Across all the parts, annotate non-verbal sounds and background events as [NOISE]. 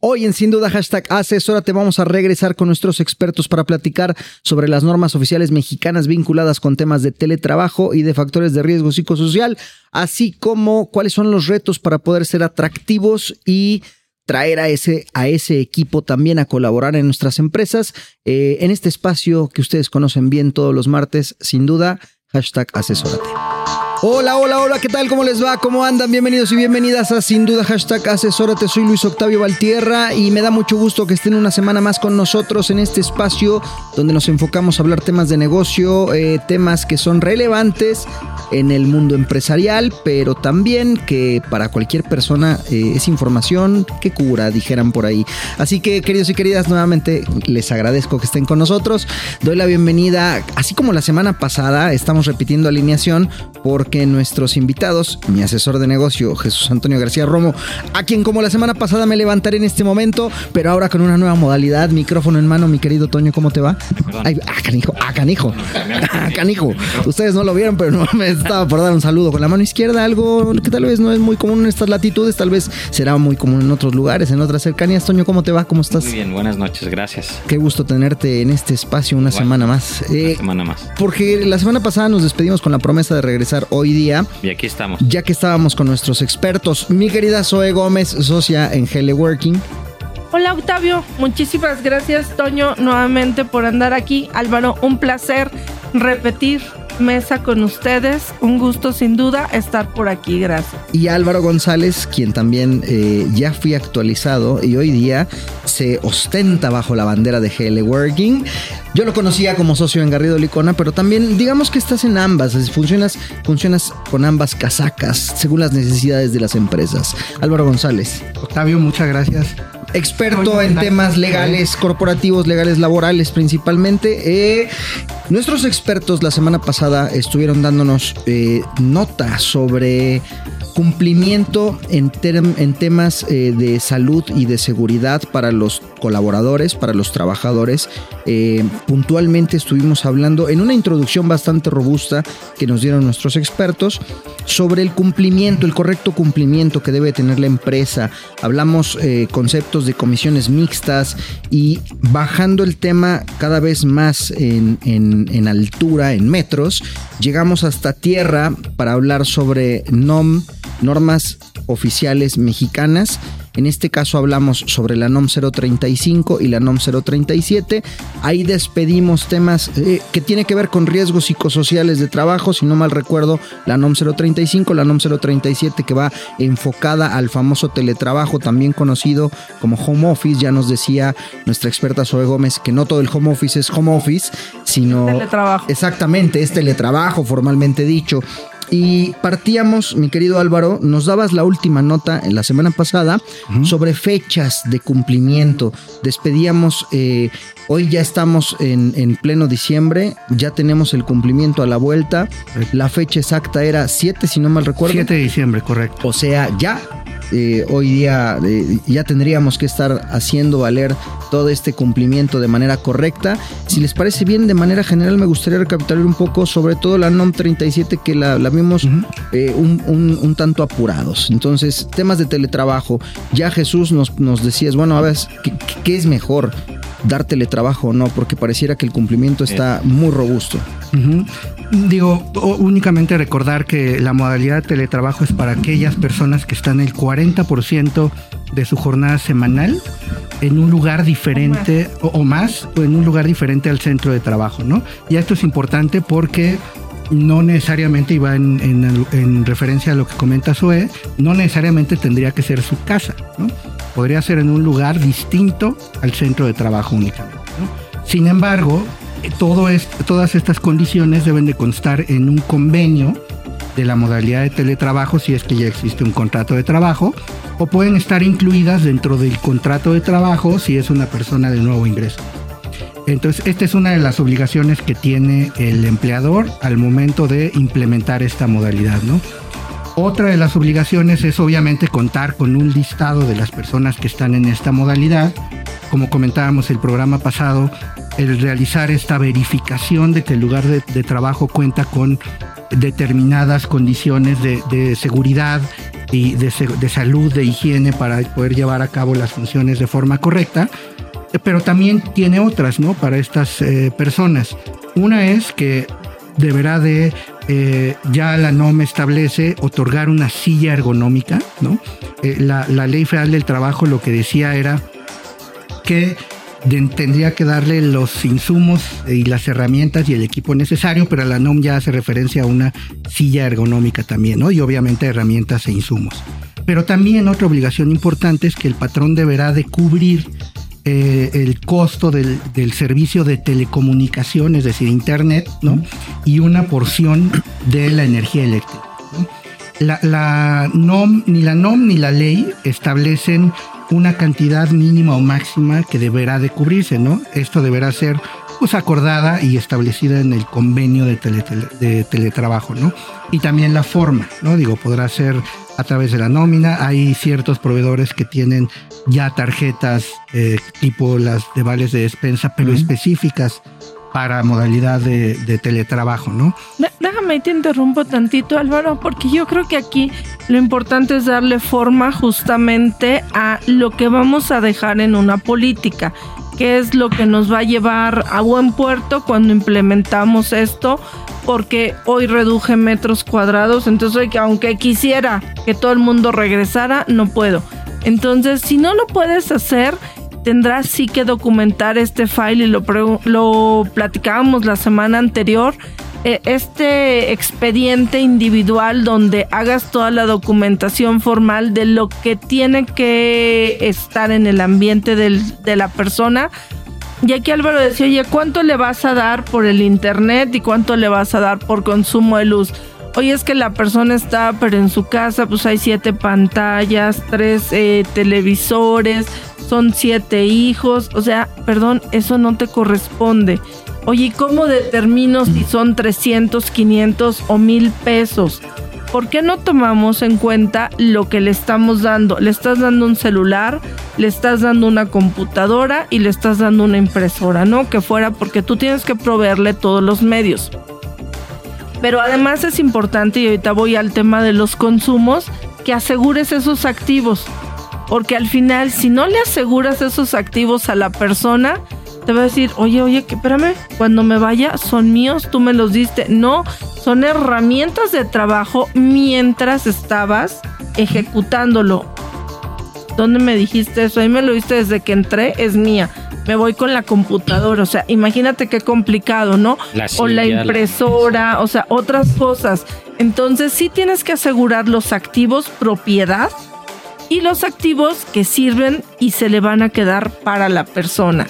Hoy en Sin Duda Hashtag Asesórate vamos a regresar con nuestros expertos para platicar sobre las normas oficiales mexicanas vinculadas con temas de teletrabajo y de factores de riesgo psicosocial, así como cuáles son los retos para poder ser atractivos y traer a ese, a ese equipo también a colaborar en nuestras empresas. Eh, en este espacio que ustedes conocen bien todos los martes, sin duda, hashtag asesórate. Hola, hola, hola, ¿qué tal? ¿Cómo les va? ¿Cómo andan? Bienvenidos y bienvenidas a Sin Duda Hashtag Asesórate. Soy Luis Octavio Valtierra y me da mucho gusto que estén una semana más con nosotros en este espacio donde nos enfocamos a hablar temas de negocio, eh, temas que son relevantes en el mundo empresarial, pero también que para cualquier persona eh, es información que cura, dijeran por ahí. Así que, queridos y queridas, nuevamente les agradezco que estén con nosotros. Doy la bienvenida, así como la semana pasada, estamos repitiendo alineación porque nuestros invitados, mi asesor de negocio, Jesús Antonio García Romo, a quien como la semana pasada me levantaré en este momento, pero ahora con una nueva modalidad, micrófono en mano, mi querido Toño, ¿cómo te va? Ay, ah, canijo, ah, canijo, ah, [LAUGHS] canijo. Ustedes no lo vieron, pero no me estaba por dar un saludo con la mano izquierda, algo que tal vez no es muy común en estas latitudes, tal vez será muy común en otros lugares, en otras cercanías. Toño, ¿cómo te va? ¿Cómo estás? Muy bien, buenas noches, gracias. Qué gusto tenerte en este espacio una semana más. Eh, una semana más. Porque la semana pasada nos despedimos con la promesa de regresar hoy día. Y aquí estamos. Ya que estábamos con nuestros expertos. Mi querida Zoe Gómez, socia en Working. Hola Octavio, muchísimas gracias Toño nuevamente por andar aquí. Álvaro, un placer repetir mesa con ustedes. Un gusto sin duda estar por aquí, gracias. Y Álvaro González, quien también eh, ya fui actualizado y hoy día se ostenta bajo la bandera de GL Working. Yo lo conocía como socio en Garrido Licona, pero también digamos que estás en ambas, funcionas, funcionas con ambas casacas según las necesidades de las empresas. Álvaro González. Octavio, muchas gracias experto en temas legales, corporativos, legales, laborales principalmente. Eh, nuestros expertos la semana pasada estuvieron dándonos eh, notas sobre cumplimiento en, en temas eh, de salud y de seguridad para los colaboradores, para los trabajadores. Eh, puntualmente estuvimos hablando en una introducción bastante robusta que nos dieron nuestros expertos sobre el cumplimiento, el correcto cumplimiento que debe tener la empresa. Hablamos eh, conceptos de comisiones mixtas y bajando el tema cada vez más en, en altura, en metros, llegamos hasta tierra para hablar sobre NOM normas oficiales mexicanas. En este caso hablamos sobre la NOM 035 y la NOM 037. Ahí despedimos temas eh, que tiene que ver con riesgos psicosociales de trabajo. Si no mal recuerdo, la NOM 035, la NOM 037 que va enfocada al famoso teletrabajo, también conocido como home office. Ya nos decía nuestra experta Zoe Gómez que no todo el home office es home office, sino... Teletrabajo. Exactamente, es teletrabajo formalmente dicho. Y partíamos, mi querido Álvaro, nos dabas la última nota en la semana pasada sobre fechas de cumplimiento. Despedíamos, eh, hoy ya estamos en, en, pleno diciembre, ya tenemos el cumplimiento a la vuelta. La fecha exacta era 7, si no mal recuerdo. 7 de diciembre, correcto. O sea, ya eh, hoy día eh, ya tendríamos que estar haciendo valer todo este cumplimiento de manera correcta. Si les parece bien, de manera general me gustaría recapitular un poco sobre todo la NOM 37 que la, vimos eh, un, tanto apurados. Entonces, temas de teletrabajo. Ya Jesús nos, nos decías, bueno, a ver, ¿qué, es mejor? Dar teletrabajo o no, porque pareciera que el cumplimiento está muy robusto. Digo, únicamente recordar que la modalidad de teletrabajo es para aquellas personas que están el 40% de su jornada semanal en un lugar diferente o más. o, en un lugar diferente al centro de trabajo, ¿no? Y esto es importante porque no necesariamente, y va en, en- en referencia a lo que comenta Zoe, no necesariamente tendría que ser su casa, ¿no? Podría ser en un lugar distinto al centro de trabajo únicamente. Sin embargo, eh, todas estas condiciones deben de constar en un convenio de la modalidad de teletrabajo si es que ya existe un contrato de trabajo o pueden estar incluidas dentro del contrato de trabajo si es una persona de nuevo ingreso. Entonces, esta es una de las obligaciones que tiene el empleador al momento de implementar esta modalidad, ¿no? Otra de las obligaciones es obviamente contar con un listado de las personas que están en esta modalidad. Como comentábamos el programa pasado, el realizar esta verificación de que el lugar de, trabajo cuenta con determinadas condiciones de, seguridad y de salud, de higiene para poder llevar a cabo las funciones de forma correcta pero también tiene otras, ¿no? Para estas eh, personas. Una es que deberá de, eh, ya la NOM establece otorgar una silla ergonómica, ¿no? Eh, la, ley federal del trabajo lo que decía era que tendría que darle los insumos y las herramientas y el equipo necesario, pero la NOM ya hace referencia a una silla ergonómica también, ¿no? Y obviamente herramientas e insumos. Pero también otra obligación importante es que el patrón deberá de cubrir eh, el costo del, del servicio de telecomunicación, es decir, internet, ¿no? Y una porción de la energía eléctrica. ¿no? La, la NOM, ni la NOM ni la ley establecen una cantidad mínima o máxima que deberá de cubrirse, ¿no? Esto deberá ser pues acordada y establecida en el convenio de, tele- de teletrabajo, ¿no? Y también la forma, ¿no? Digo, podrá ser a través de la nómina. Hay ciertos proveedores que tienen ya tarjetas eh, tipo las de vales de despensa, pero específicas para modalidad de, de teletrabajo, ¿no? Déjame te interrumpo tantito, Álvaro, porque yo creo que aquí lo importante es darle forma justamente a lo que vamos a dejar en una política, que es lo que nos va a llevar a buen puerto cuando implementamos esto, porque hoy reduje metros cuadrados, entonces aunque quisiera que todo el mundo regresara, no puedo. Entonces, si no lo puedes hacer, tendrás sí que documentar este file y lo, lo platicábamos la semana anterior. Eh, Este expediente individual donde hagas toda la documentación formal de lo que tiene que estar en el ambiente del- de la persona. Y aquí Álvaro decía, oye, ¿cuánto le vas a dar por el internet y cuánto le vas a dar por consumo de luz? Oye, es que la persona está, pero en su casa pues hay siete pantallas, tres eh, televisores, son siete hijos. O sea, perdón, eso no te corresponde. Oye, ¿y cómo determino si son 300, 500 o 1000 pesos? ¿Por qué no tomamos en cuenta lo que le estamos dando? Le estás dando un celular, le estás dando una computadora y le estás dando una impresora, ¿no? Que fuera porque tú tienes que proveerle todos los medios. Pero además es importante, y ahorita voy al tema de los consumos, que asegures esos activos. Porque al final, si no le aseguras esos activos a la persona, te va a decir, oye, oye, que espérame, cuando me vaya, son míos, tú me los diste. No, son herramientas de trabajo mientras estabas ejecutándolo. ¿Dónde me dijiste eso? Ahí me lo diste desde que entré, es mía. Me voy con la computadora, o sea, imagínate qué complicado, ¿no? La o la impresora, o sea, otras cosas. Entonces sí tienes que asegurar los activos propiedad y los activos que sirven y se le van a quedar para la persona.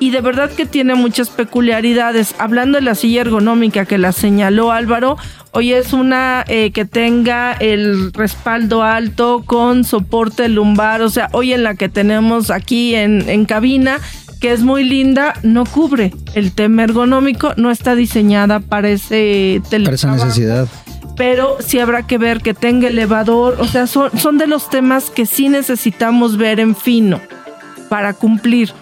Y de verdad que tiene muchas peculiaridades. Hablando de la silla ergonómica que la señaló Álvaro, hoy es una eh, que tenga el respaldo alto con soporte lumbar, o sea, hoy en la que tenemos aquí en, en cabina, que es muy linda, no cubre el tema ergonómico, no está diseñada para ese Para esa necesidad. pero sí habrá que ver que tenga elevador, o sea, son, son de los temas que sí necesitamos ver en fino para cumplir.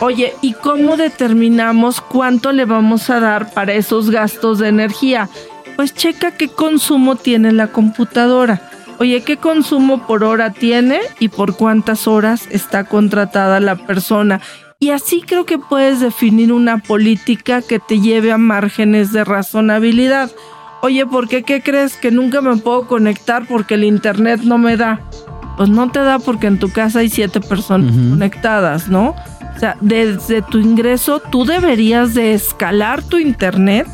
Oye, ¿y cómo determinamos cuánto le vamos a dar para esos gastos de energía? Pues checa qué consumo tiene la computadora. Oye, ¿qué consumo por hora tiene y por cuántas horas está contratada la persona? Y así creo que puedes definir una política que te lleve a márgenes de razonabilidad. Oye, ¿por qué? ¿Qué crees? Que nunca me puedo conectar porque el internet no me da. Pues no te da porque en tu casa hay siete personas conectadas, ¿no? O sea, desde tu ingreso tú deberías de escalar tu internet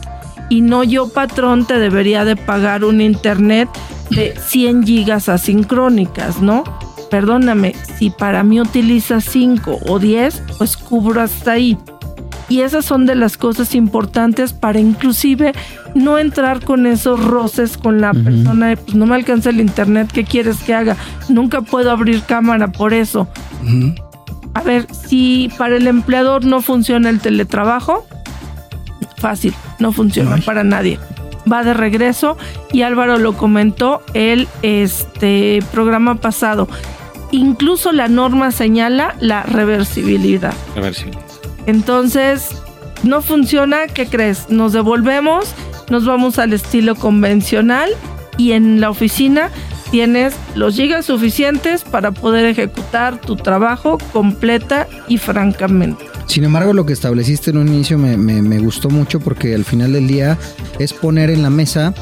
y no yo patrón te debería de pagar un internet de 100 gigas asincrónicas, ¿no? Perdóname, si para mí utilizas 5 o 10, pues cubro hasta ahí. Y esas son de las cosas importantes para inclusive no entrar con esos roces con la persona de, pues no me alcanza el internet, ¿qué quieres que haga? Nunca puedo abrir cámara por eso. A ver, si para el empleador no funciona el teletrabajo, fácil, no funciona para nadie. Va de regreso y Álvaro lo comentó el este programa pasado. Incluso la norma señala la reversibilidad. Reversibilidad. Entonces, no funciona, ¿qué crees? Nos devolvemos, nos vamos al estilo convencional y en la oficina tienes los gigas suficientes para poder ejecutar tu trabajo completa y francamente. Sin embargo, lo que estableciste en un inicio me, me- me gustó mucho porque al final del día es poner en la mesa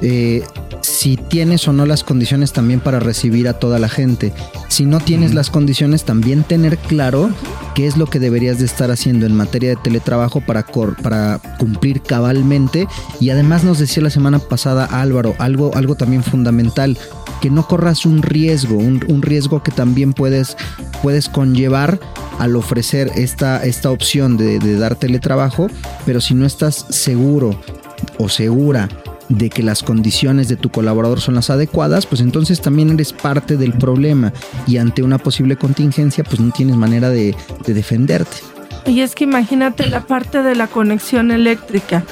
eh, si tienes o no las condiciones también para recibir a toda la gente. Si no tienes las condiciones, también tener claro qué es lo que deberías de estar haciendo en materia de teletrabajo para, cor- para cumplir cabalmente. Y además nos decía la semana pasada Álvaro, algo, algo también fundamental, que no corras un riesgo, un, un riesgo que también puedes, puedes conllevar al ofrecer esta, esta opción de, de dar teletrabajo, pero si no estás seguro o segura de que las condiciones de tu colaborador son las adecuadas, pues entonces también eres parte del problema y ante una posible contingencia pues no tienes manera de, de defenderte. Y es que imagínate la parte de la conexión eléctrica.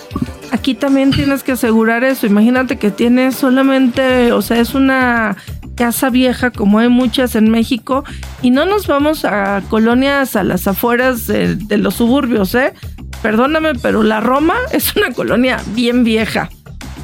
Aquí también tienes que asegurar eso. Imagínate que tienes solamente, o sea, es una casa vieja como hay muchas en México y no nos vamos a colonias a las afueras de, de los suburbios, ¿eh? Perdóname, pero la Roma es una colonia bien vieja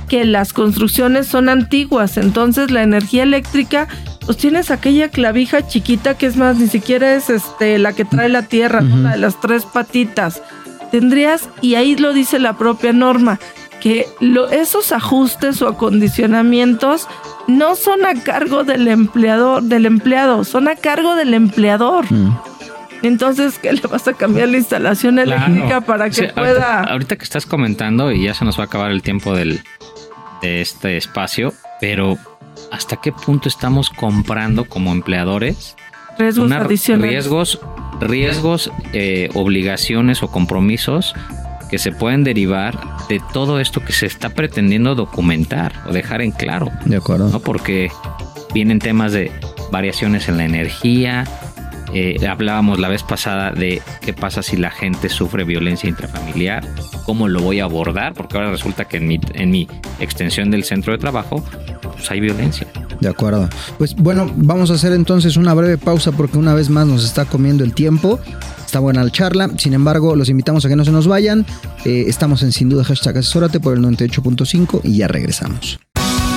que las construcciones son antiguas, entonces la energía eléctrica, pues tienes aquella clavija chiquita que es más, ni siquiera es este la que trae la tierra, ¿no? la de las tres patitas. Tendrías, y ahí lo dice la propia norma, que lo- esos ajustes o acondicionamientos no son a cargo del empleador, del empleado, son a cargo del empleador. Entonces, ¿qué le vas a cambiar la instalación eléctrica Claro. para que pueda? Ahorita, que estás comentando, y ya se nos va a acabar el tiempo del, de este espacio, pero ¿hasta qué punto estamos comprando como empleadores riesgos una- adicionales. riesgos, riesgos eh, obligaciones o compromisos que se pueden derivar de todo esto que se está pretendiendo documentar o dejar en claro? De acuerdo. ¿no? Porque vienen temas de variaciones en la energía. Eh, hablábamos la vez pasada de qué pasa si la gente sufre violencia intrafamiliar, cómo lo voy a abordar, porque ahora resulta que en mi, en mi extensión del centro de trabajo pues hay violencia. De acuerdo. Pues bueno, vamos a hacer entonces una breve pausa porque una vez más nos está comiendo el tiempo. Está buena la charla. Sin embargo, los invitamos a que no se nos vayan. Eh, estamos en Sin Duda Hashtag Asesórate por el 98.5 y ya regresamos.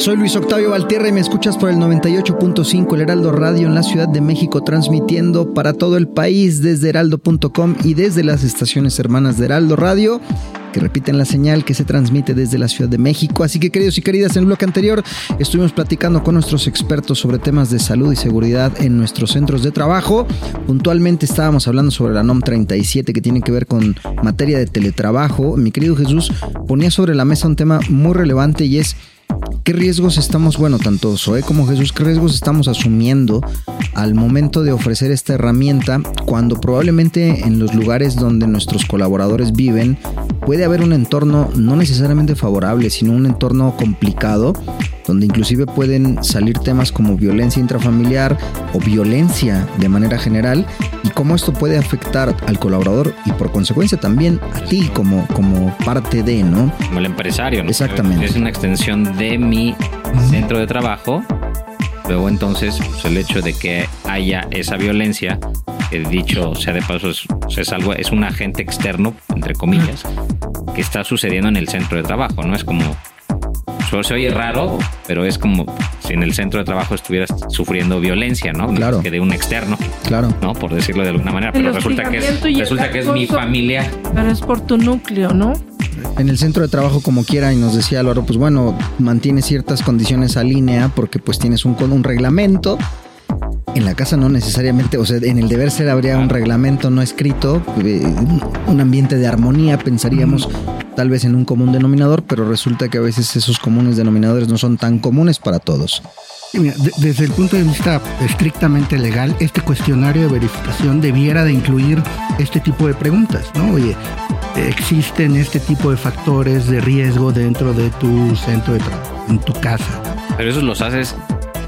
Soy Luis Octavio Valtierra y me escuchas por el 98.5 El Heraldo Radio en la Ciudad de México, transmitiendo para todo el país desde heraldo.com y desde las estaciones hermanas de Heraldo Radio, que repiten la señal que se transmite desde la Ciudad de México. Así que queridos y queridas, en el bloque anterior estuvimos platicando con nuestros expertos sobre temas de salud y seguridad en nuestros centros de trabajo. Puntualmente estábamos hablando sobre la NOM 37 que tiene que ver con materia de teletrabajo. Mi querido Jesús ponía sobre la mesa un tema muy relevante y es ¿Qué riesgos estamos, bueno, tanto Zoe como Jesús, qué riesgos estamos asumiendo al momento de ofrecer esta herramienta cuando probablemente en los lugares donde nuestros colaboradores viven puede haber un entorno no necesariamente favorable, sino un entorno complicado donde inclusive pueden salir temas como violencia intrafamiliar o violencia de manera general y cómo esto puede afectar al colaborador y por consecuencia también a ti como, como parte de, ¿no? Como el empresario, ¿no? Exactamente. Es una extensión de mi centro de trabajo. Luego entonces, pues, el hecho de que haya esa violencia, que dicho sea de paso, es, es algo, es un agente externo, entre comillas, que está sucediendo en el centro de trabajo, ¿no? Es como, eso se oye raro, pero es como si en el centro de trabajo estuvieras sufriendo violencia, ¿no? Claro. Que de un externo, Claro. ¿no? Por decirlo de alguna manera. Pero resulta que es, resulta que es mi familia. Pero es por tu núcleo, ¿no? En el centro de trabajo como quiera y nos decía Álvaro, pues bueno, mantiene ciertas condiciones a línea porque pues tienes un, un reglamento. En la casa no necesariamente, o sea, en el deber ser habría un reglamento no escrito, eh, un ambiente de armonía, pensaríamos tal vez en un común denominador, pero resulta que a veces esos comunes denominadores no son tan comunes para todos. Sí, mira, de- desde el punto de vista estrictamente legal, este cuestionario de verificación debiera de incluir este tipo de preguntas, ¿no? Oye, ¿existen este tipo de factores de riesgo dentro de tu centro de trabajo, en tu casa? Pero esos los haces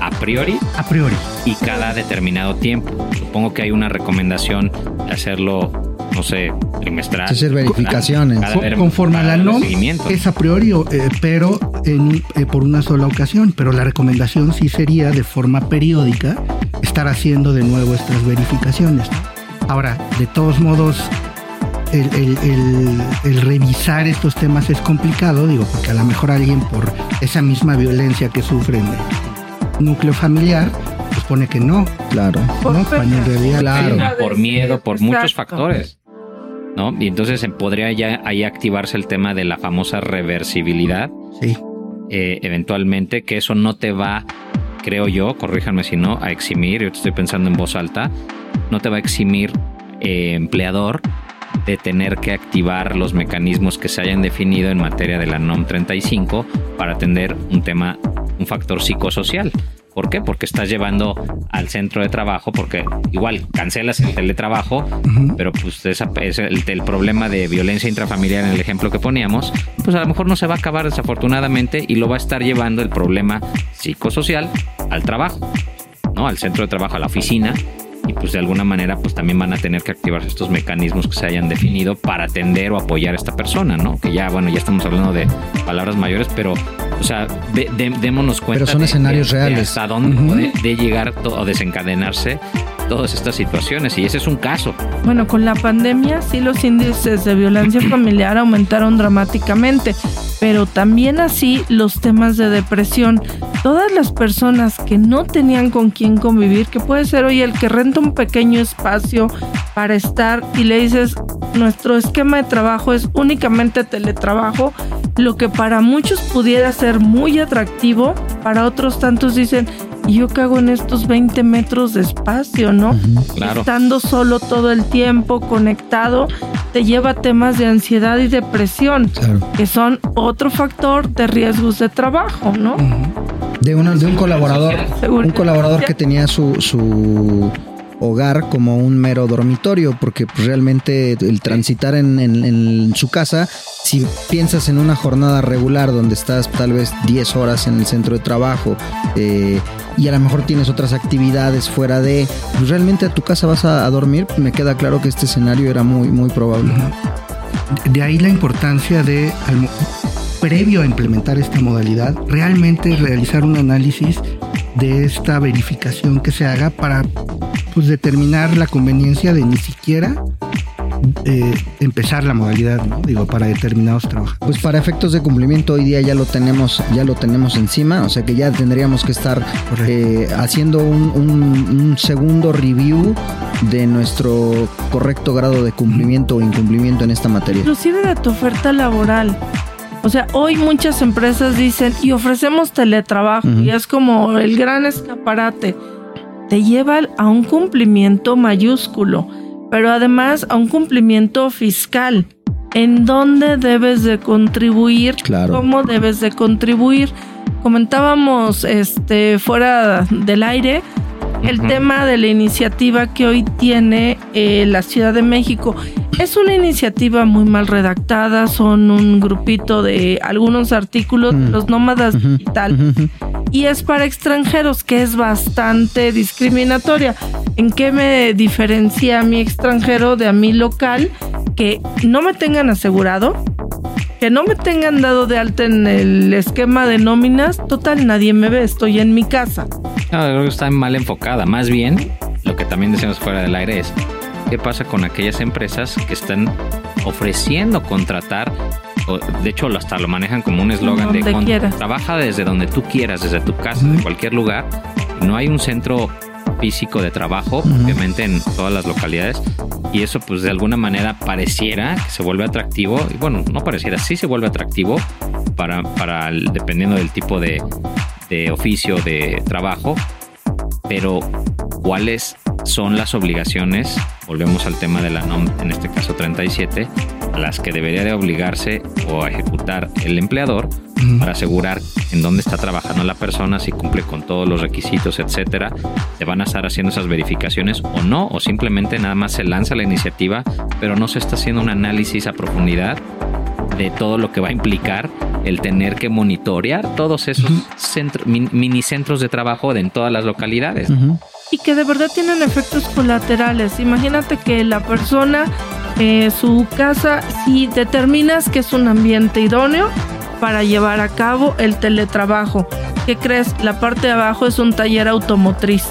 a priori A priori. y cada determinado tiempo. Supongo que hay una recomendación de hacerlo, no sé, trimestral. Hacer verificaciones. Cada Conforme a la NOM, es a priori, eh, pero en- eh, por una sola ocasión. Pero la recomendación sí sería de forma periódica estar haciendo de nuevo estas verificaciones. Ahora, de todos modos, el, el- el- el revisar estos temas es complicado, digo, porque a lo mejor alguien por esa misma violencia que sufre en el núcleo familiar, pues pone que no, Claro. Por por miedo, por muchos factores. ¿No? Y entonces se podría ya ahí activarse el tema de la famosa reversibilidad, Sí. eh, eventualmente, que eso no te va, creo yo, corríjanme si no, a eximir, yo te estoy pensando en voz alta, no te va a eximir eh, empleador de tener que activar los mecanismos que se hayan definido en materia de la NOM 35 para atender un tema, un factor psicosocial. ¿Por qué? Porque estás llevando al centro de trabajo, porque igual cancelas el teletrabajo, Ujú. pero pues esa- es el, el problema de violencia intrafamiliar en el ejemplo que poníamos, pues a lo mejor no se va a acabar desafortunadamente y lo va a estar llevando el problema psicosocial al trabajo, ¿no? Al centro de trabajo, a la oficina. Y pues de alguna manera pues también van a tener que activarse estos mecanismos que se hayan definido para atender o apoyar a esta persona, ¿no? Que ya, bueno, ya estamos hablando de palabras mayores, pero, o sea, de- de- démonos cuenta. Pero son escenarios reales. hasta dónde Ujú. puede de llegar o desencadenarse todas estas situaciones. Y ese es un caso. Bueno, con la pandemia sí los índices de violencia familiar aumentaron dramáticamente, pero también así los temas de depresión. Todas las personas que no tenían con quién convivir, que puede ser hoy el que renta un pequeño espacio para estar y le dices, nuestro esquema de trabajo es únicamente teletrabajo, lo que para muchos pudiera ser muy atractivo, para otros tantos dicen, ¿y yo qué hago en estos 20 metros de espacio, no? Claro. estando solo todo el tiempo conectado, te lleva a temas de ansiedad y depresión, Claro. que son otro factor de riesgos de trabajo, ¿no? De, una- de un colaborador, Seguridad un colaborador que tenía su, su hogar como un mero dormitorio, porque pues, realmente el transitar en, en- su casa, si piensas en una jornada regular donde estás tal vez 10 horas en el centro de trabajo eh, y a lo mejor tienes otras actividades fuera de, pues realmente a tu casa vas a, a dormir, me queda claro que este escenario era muy, muy probable. De ahí la importancia de, previo a implementar esta modalidad, realmente realizar un análisis de esta verificación que se haga para pues, determinar la conveniencia de ni siquiera eh, empezar la modalidad, ¿no? digo, para determinados trabajos. Pues para efectos de cumplimiento hoy día ya lo tenemos, ya lo tenemos encima, o sea que ya tendríamos que estar eh, haciendo un, un- un segundo review de nuestro correcto grado de cumplimiento o incumplimiento en esta materia. Inclusive de tu oferta laboral. O sea, hoy muchas empresas dicen y ofrecemos teletrabajo y es como el gran escaparate. Te lleva a un cumplimiento mayúsculo, pero además a un cumplimiento fiscal. ¿En dónde debes de contribuir? Claro. ¿Cómo debes de contribuir? Comentábamos este fuera del aire el tema de la iniciativa que hoy tiene eh, la Ciudad de México. Es una iniciativa muy mal redactada, son un grupito de algunos artículos, Mm. los nómadas ujú. y es para extranjeros, que es bastante discriminatoria. ¿En qué me diferencia a mi extranjero de a mi local? Que no me tengan asegurado, que no me tengan dado de alta en el esquema de nóminas, total, nadie me ve, estoy en mi casa. No, creo que está mal enfocada. Más bien, lo que también decimos fuera del aire es, ¿qué pasa con aquellas empresas que están ofreciendo contratar o, de hecho hasta lo manejan como un eslogan de con- quieras. trabaja desde donde tú quieras, desde tu casa, de cualquier lugar. No hay un centro físico de trabajo, obviamente en todas las localidades, y eso pues de alguna manera pareciera que se vuelve atractivo, y bueno, no pareciera, sí se vuelve atractivo para, para dependiendo del tipo de, de oficio, de trabajo, pero cuáles son las obligaciones, volvemos al tema de la NOM, en este caso 37, a las que debería de obligarse o a ejecutar el empleador para asegurar en dónde está trabajando la persona, si cumple con todos los requisitos, etcétera. Se van a estar haciendo esas verificaciones o no, o simplemente nada más se lanza la iniciativa, pero no se está haciendo un análisis a profundidad de todo lo que va a implicar el tener que monitorear todos esos centros, min- mini centros de trabajo de en todas las localidades. Y que de verdad tienen efectos colaterales. Imagínate que la persona, eh, su casa, si determinas que es un ambiente idóneo para llevar a cabo el teletrabajo, ¿qué crees? La parte de abajo es un taller automotriz.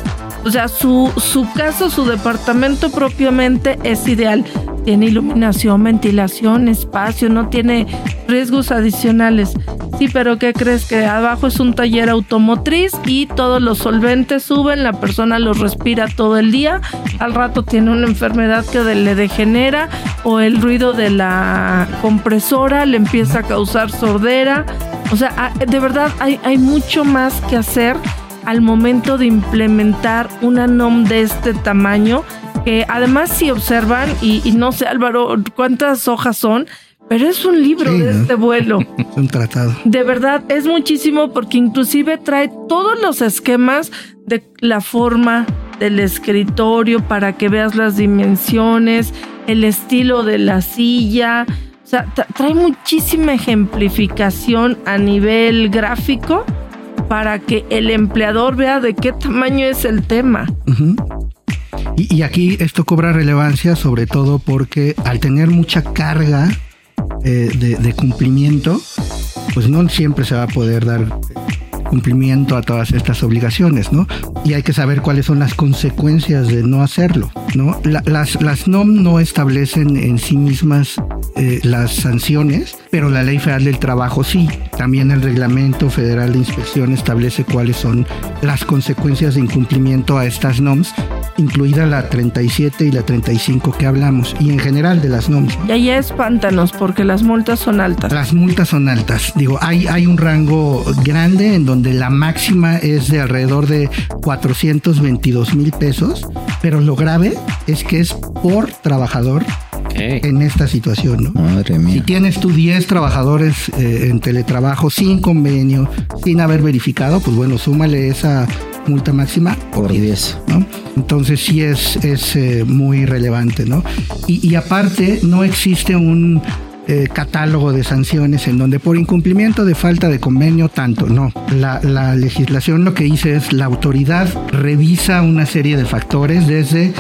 O sea, su, su casa, su departamento propiamente es ideal. Tiene iluminación, ventilación, espacio, no tiene riesgos adicionales. Sí, pero ¿qué crees? Que abajo es un taller automotriz y todos los solventes suben, la persona los respira todo el día, al rato tiene una enfermedad que le degenera o el ruido de la compresora le empieza a causar sordera. O sea, de verdad hay, hay mucho más que hacer al momento de implementar una NOM de este tamaño, que además si observan, y, y no sé Álvaro cuántas hojas son, pero es un libro Sí, de ¿no? este vuelo. [LAUGHS] Es un tratado. De verdad, es muchísimo porque inclusive trae todos los esquemas de la forma del escritorio para que veas las dimensiones, el estilo de la silla. O sea, tra- trae muchísima ejemplificación a nivel gráfico para que el empleador vea de qué tamaño es el tema. Y, aquí esto cobra relevancia sobre todo porque al tener mucha carga eh, de, cumplimiento, pues no siempre se va a poder dar cumplimiento a todas estas obligaciones, ¿no? Y hay que saber cuáles son las consecuencias de no hacerlo, ¿no? La- las, las NOM no establecen en sí mismas eh, las sanciones, pero la Ley Federal del Trabajo sí. También el Reglamento Federal de Inspección establece cuáles son las consecuencias de incumplimiento a estas NOMs, incluida la 37 y la 35 que hablamos, y en general de las NOMs. ¿no? Y ahí espántanos porque las multas son altas. Las multas son altas. Digo, hay, hay un rango grande en donde la máxima es de alrededor de 422 mil pesos, pero lo grave es que es por trabajador Ok. en esta situación, ¿no? Madre Si tienes tú 10 trabajadores eh, en teletrabajo sin convenio, sin haber verificado, pues bueno, súmale esa multa máxima Por 10. ¿no? Entonces sí es, es eh, muy relevante, ¿no? Y, y aparte no existe un eh, catálogo de sanciones en donde por incumplimiento de falta de convenio tanto, no. La, la legislación lo que dice es la autoridad revisa una serie de factores desde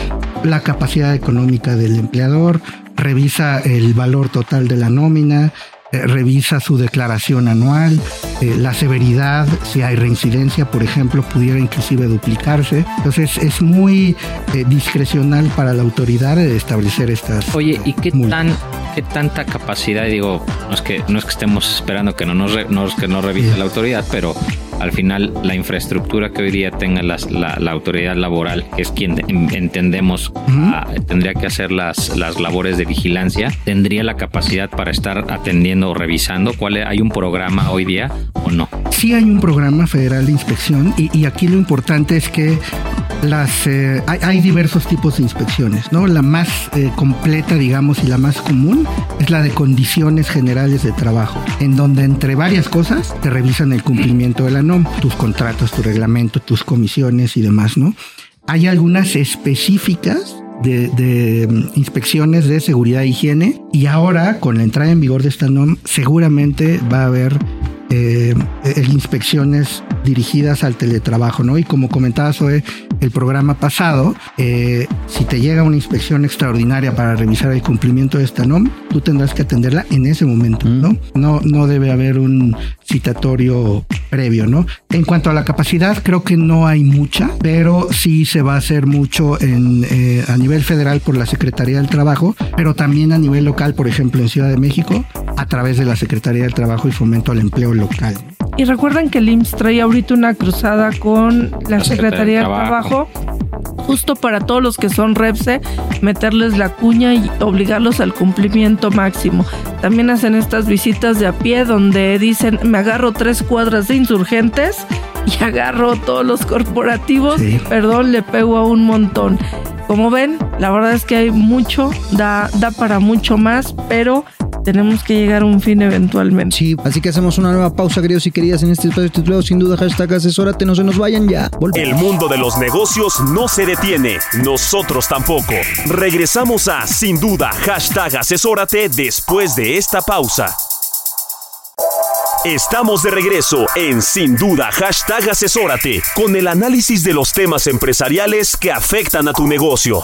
la capacidad económica del empleador, revisa el valor total de la nómina, revisa su declaración anual, eh, la severidad, si hay reincidencia, por ejemplo, pudiera inclusive duplicarse. Entonces es muy eh, discrecional para la autoridad de establecer estas. Oye, ¿y qué multas. tan qué tanta capacidad? Digo, no es que no es que estemos esperando que no nos, re- no es que no revise la autoridad, pero al final la infraestructura que hoy día tenga las- la, la autoridad laboral, que es quien en- entendemos ah, tendría que hacer las, las labores de vigilancia, tendría la capacidad para estar atendiendo revisando cuál hay un programa hoy día o no. Sí hay un programa federal de inspección y, aquí lo importante es que las eh, hay, hay diversos tipos de inspecciones, ¿no? La más eh, completa, digamos, y la más común es la de condiciones generales de trabajo, en donde entre varias cosas te revisan el cumplimiento de la NOM, tus contratos, tu reglamento, tus comisiones y demás, ¿no? Hay algunas específicas de, de, mm, inspecciones de seguridad e higiene. Y ahora con la entrada en vigor de esta NOM seguramente va a haber eh, eh, inspecciones dirigidas al teletrabajo, ¿no? Y como comentaba Zoe, el programa pasado, eh, si te llega una inspección extraordinaria para revisar el cumplimiento de esta NOM, tú tendrás que atenderla en ese momento, ¿no? No, no debe haber un citatorio previo, ¿no? En cuanto a la capacidad, creo que no hay mucha, pero sí se va a hacer mucho en, eh, a nivel federal por la Secretaría del Trabajo, pero también a nivel local, por ejemplo, en Ciudad de México, a través de la Secretaría del Trabajo y Fomento al Empleo Local. Y recuerden que el IMSS trae ahorita una cruzada con la Secretaría del Trabajo. Justo para todos los que son REPSE, meterles la cuña y obligarlos al cumplimiento máximo. También hacen estas visitas de a pie donde dicen, me agarro tres cuadras de insurgentes y agarro todos los corporativos, Sí. perdón, le pego a un montón. Como ven, la verdad es que hay mucho, da, da para mucho más, pero tenemos que llegar a un fin eventualmente. Sí, así que hacemos una nueva pausa, queridos y queridas, en este espacio titulado sin duda hashtag asesórate, no se nos vayan ya. El mundo de los negocios no se detiene, nosotros tampoco. Regresamos a Sin Duda, hashtag asesórate después de esta pausa. Estamos de regreso en Sin Duda, hashtag asesórate, con el análisis de los temas empresariales que afectan a tu negocio.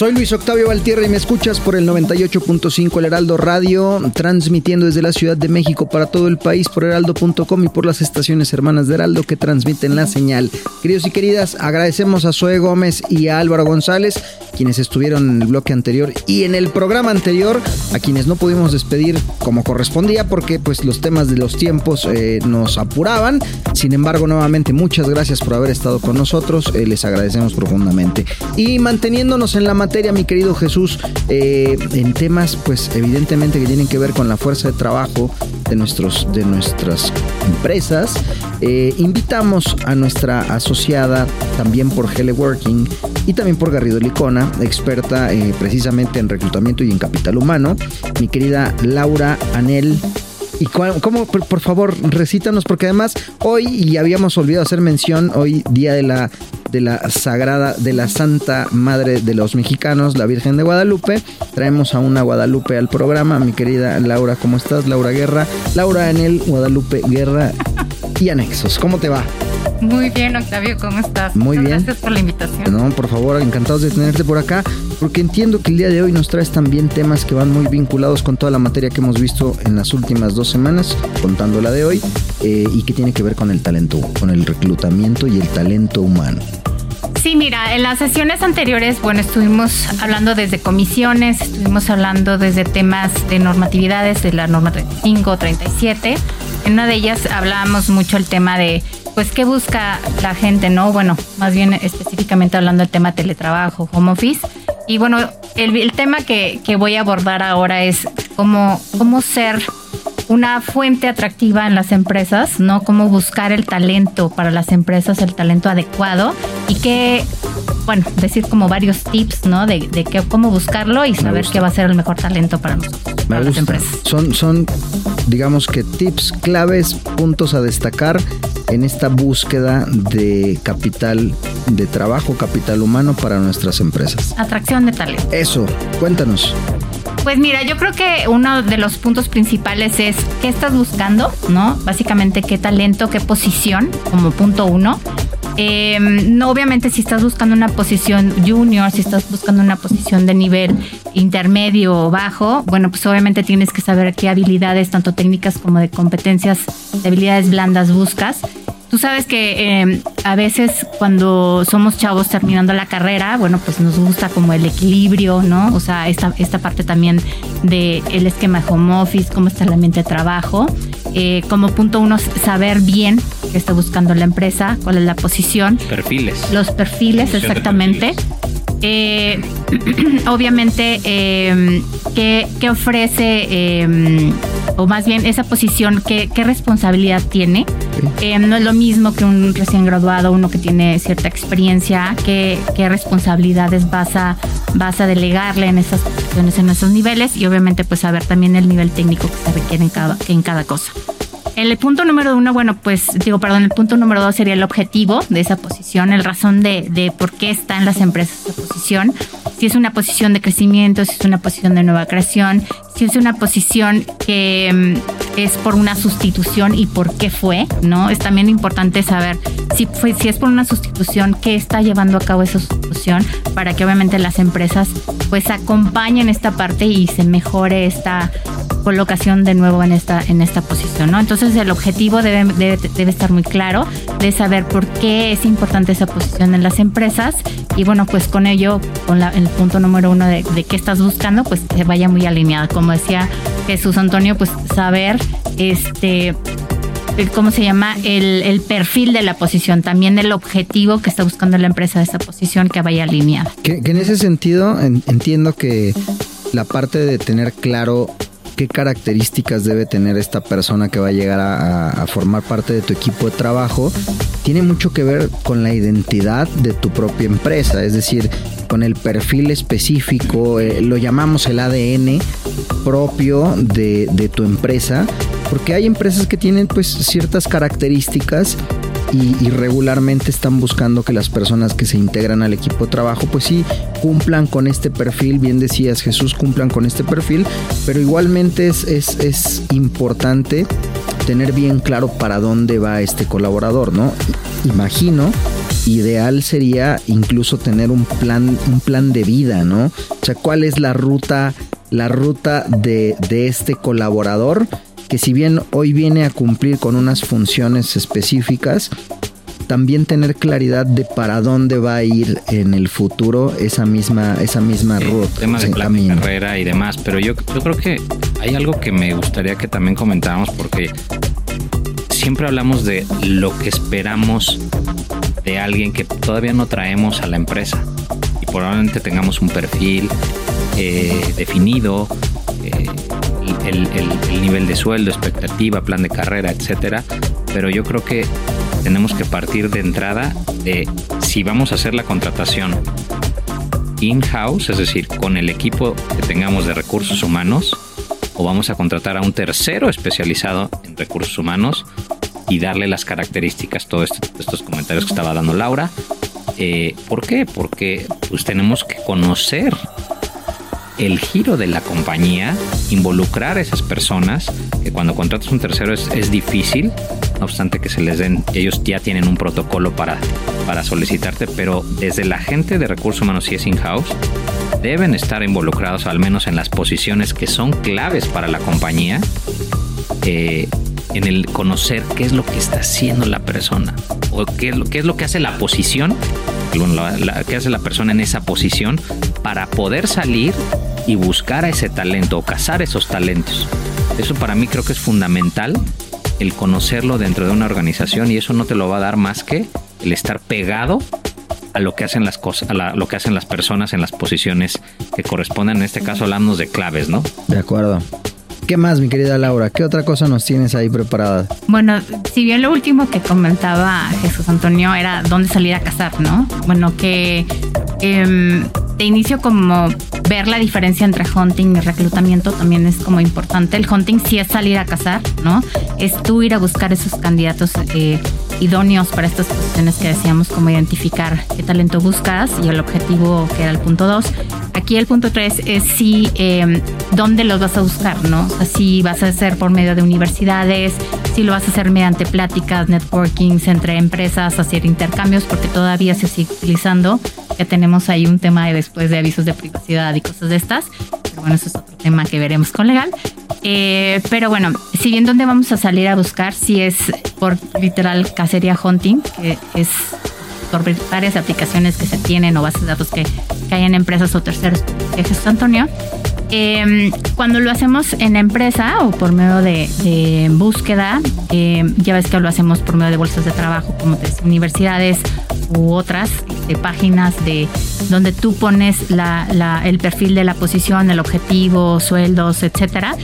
Soy Luis Octavio Valtierra y me escuchas por el 98.5 El Heraldo Radio, transmitiendo desde la Ciudad de México para todo el país por heraldo.com y por las estaciones hermanas de Heraldo que transmiten la señal. Queridos y queridas, agradecemos a Zoe Gómez y a Álvaro González, quienes estuvieron en el bloque anterior y en el programa anterior, a quienes no pudimos despedir como correspondía porque pues los temas de los tiempos eh, nos apuraban. Sin embargo, nuevamente muchas gracias por haber estado con nosotros, eh, les agradecemos profundamente. Y manteniéndonos en la materia, mi querido Jesús, eh, en temas pues evidentemente que tienen que ver con la fuerza de trabajo de, nuestros, de nuestras empresas, eh, invitamos a nuestra asociada también por Teleworking y también por Garrido Licona, experta eh, precisamente en reclutamiento y en capital humano, mi querida Laura Anel ¿Y cuál- cómo, por, por favor, recítanos? Porque además hoy, y habíamos olvidado hacer mención, hoy día de la, de la sagrada, de la Santa Madre de los Mexicanos, la Virgen de Guadalupe, traemos a una Guadalupe al programa. Mi querida Laura, ¿cómo estás? Laura Guerra. Laura en el Guadalupe Guerra y Anexos. ¿Cómo te va? Muy bien, Octavio, ¿cómo estás? Muy Muchas bien. Gracias por la invitación. No, por favor, encantados de tenerte por acá, porque entiendo que el día de hoy nos traes también temas que van muy vinculados con toda la materia que hemos visto en las últimas dos semanas, contando la de hoy, eh, y que tiene que ver con el talento, con el reclutamiento y el talento humano. Sí, mira, en las sesiones anteriores, bueno, estuvimos hablando desde comisiones, estuvimos hablando desde temas de normatividades, de la norma 35, 37. En una de ellas hablábamos mucho el tema de, pues, qué busca la gente, ¿no? Bueno, más bien específicamente hablando del tema teletrabajo, home office. Y bueno, el, tema que, que voy a abordar ahora es cómo, cómo ser una fuente atractiva en las empresas, ¿no? Cómo buscar el talento para las empresas, el talento adecuado y que, bueno, decir como varios tips, ¿no? De, de que, cómo buscarlo y saber qué va a ser el mejor talento para nosotros, para las empresas. Son, son, digamos que tips claves, puntos a destacar en esta búsqueda de capital de trabajo, capital humano para nuestras empresas. Atracción de talento. Eso, cuéntanos. Pues mira, yo creo que uno de los puntos principales es qué estás buscando, ¿no? Básicamente qué talento, qué posición, como punto uno. Eh, no, obviamente, si estás buscando una posición junior, si estás buscando una posición de nivel intermedio o bajo, bueno, pues obviamente tienes que saber qué habilidades, tanto técnicas como de competencias, de habilidades blandas buscas. Tú sabes que eh, a veces cuando somos chavos terminando la carrera, bueno, pues nos gusta como el equilibrio, ¿no? O sea, esta, esta parte también de el esquema de home office, cómo está el ambiente de trabajo. Eh, como punto uno, saber bien qué está buscando la empresa, cuál es la posición. Perfiles. Los perfiles, Posición de exactamente. Eh, [CLEARS THROAT] obviamente, eh, ¿qué, qué ofrece, eh, o más bien esa posición, qué, qué responsabilidad tiene? Eh, no es lo mismo que un recién graduado, uno que tiene cierta experiencia, qué, qué responsabilidades vas a, vas a delegarle en esas posiciones, en esos niveles y obviamente pues saber también el nivel técnico que se requiere en cada, en cada cosa. El punto número uno, bueno, pues digo, perdón, el punto número dos sería el objetivo de esa posición, el razón de, de por qué está en las empresas esa posición. Si es una posición de crecimiento, si es una posición de nueva creación, si es una posición que mm, es por una sustitución y por qué fue, ¿no? Es también importante saber si, fue, si es por una sustitución, qué está llevando a cabo esa sustitución para que obviamente las empresas pues acompañen esta parte y se mejore esta colocación de nuevo en esta, en esta posición, ¿no? Entonces el objetivo debe, debe, debe estar muy claro, de saber por qué es importante esa posición en las empresas y bueno, pues con ello, con la, el punto número uno de, de qué estás buscando, pues se vaya muy alineada. Como decía Jesús Antonio, pues saber este ¿cómo se llama? El, el, perfil de la posición, también el objetivo que está buscando la empresa de esa posición que vaya alineada. Que, que en ese sentido en, entiendo que la parte de tener claro qué características debe tener esta persona que va a llegar a, formar parte de tu equipo de trabajo tiene mucho que ver con la identidad de tu propia empresa, es decir, con el perfil específico, eh, lo llamamos el ADN propio de, de tu empresa, porque hay empresas que tienen pues ciertas características y, y, regularmente están buscando que las personas que se integran al equipo de trabajo pues sí cumplan con este perfil, bien decías Jesús, cumplan con este perfil, pero igualmente es, es, es importante tener bien claro para dónde va este colaborador, ¿no? Imagino ideal sería incluso tener un plan, un plan de vida, ¿no? O sea, ¿cuál es la ruta, la ruta de, de este colaborador? que si bien hoy viene a cumplir con unas funciones específicas, también tener claridad de para dónde va a ir en el futuro esa misma, esa misma sí, ruta. Temas de plan de carrera y demás, pero yo, yo creo que hay algo que me gustaría que también comentáramos porque siempre hablamos de lo que esperamos de alguien que todavía no traemos a la empresa y probablemente tengamos un perfil eh, definido, eh, el, el, el, nivel de sueldo, expectativa, plan de carrera, etcétera. Pero yo creo que tenemos que partir de entrada de si vamos a hacer la contratación in-house, es decir, con el equipo que tengamos de recursos humanos, o vamos a contratar a un tercero especializado en recursos humanos y darle las características, todos esto, estos comentarios que estaba dando Laura. Eh, ¿Por qué? Porque pues tenemos que conocer el giro de la compañía, involucrar a esas personas, que cuando contratas un tercero es, es, difícil, no obstante que se les den, ellos ya tienen un protocolo para, para solicitarte, pero desde la gente de recursos humanos, si es in-house, deben estar involucrados al menos en las posiciones que son claves para la compañía, eh, en el conocer qué es lo que está haciendo la persona, o qué es lo, qué es lo que hace la posición, qué hace la persona en esa posición para poder salir y buscar a ese talento o cazar esos talentos. Eso para mí creo que es fundamental el conocerlo dentro de una organización y eso no te lo va a dar más que el estar pegado a lo que hacen las cosas, a lo que hacen las personas en las posiciones que corresponden. En este caso hablamos de claves, ¿no? De acuerdo. ¿Qué más, mi querida Laura? ¿Qué otra cosa nos tienes ahí preparada? Bueno, si bien lo último que comentaba Jesús Antonio era dónde salir a cazar, ¿no? Bueno, que eh, de inicio como ver la diferencia entre hunting y reclutamiento también es como importante. El hunting sí es salir a cazar, ¿no? Es tú ir a buscar esos candidatos eh, idóneos para estas posiciones que decíamos, como identificar qué talento buscas y el objetivo que era el punto 2. Aquí el punto 3 es si, eh, dónde los vas a buscar, ¿no? O si vas a hacer por medio de universidades, si lo vas a hacer mediante pláticas, networkings entre empresas, hacer intercambios, porque todavía se sigue utilizando. Ya tenemos ahí un tema de después de avisos de privacidad y cosas de estas. Pero bueno, eso es otro tema que veremos con legal. Eh, pero bueno, si bien dónde vamos a salir a buscar, si es por literal cacería hunting, que es por varias aplicaciones que se tienen o bases de datos que, que hay en empresas o terceros, que Jesús Antonio. Eh, cuando lo hacemos en empresa o por medio de, de búsqueda, eh, ya ves que lo hacemos por medio de bolsas de trabajo, como decía, universidades u otras de páginas de donde tú pones la, la, el perfil de la posición, el objetivo, sueldos, etcétera.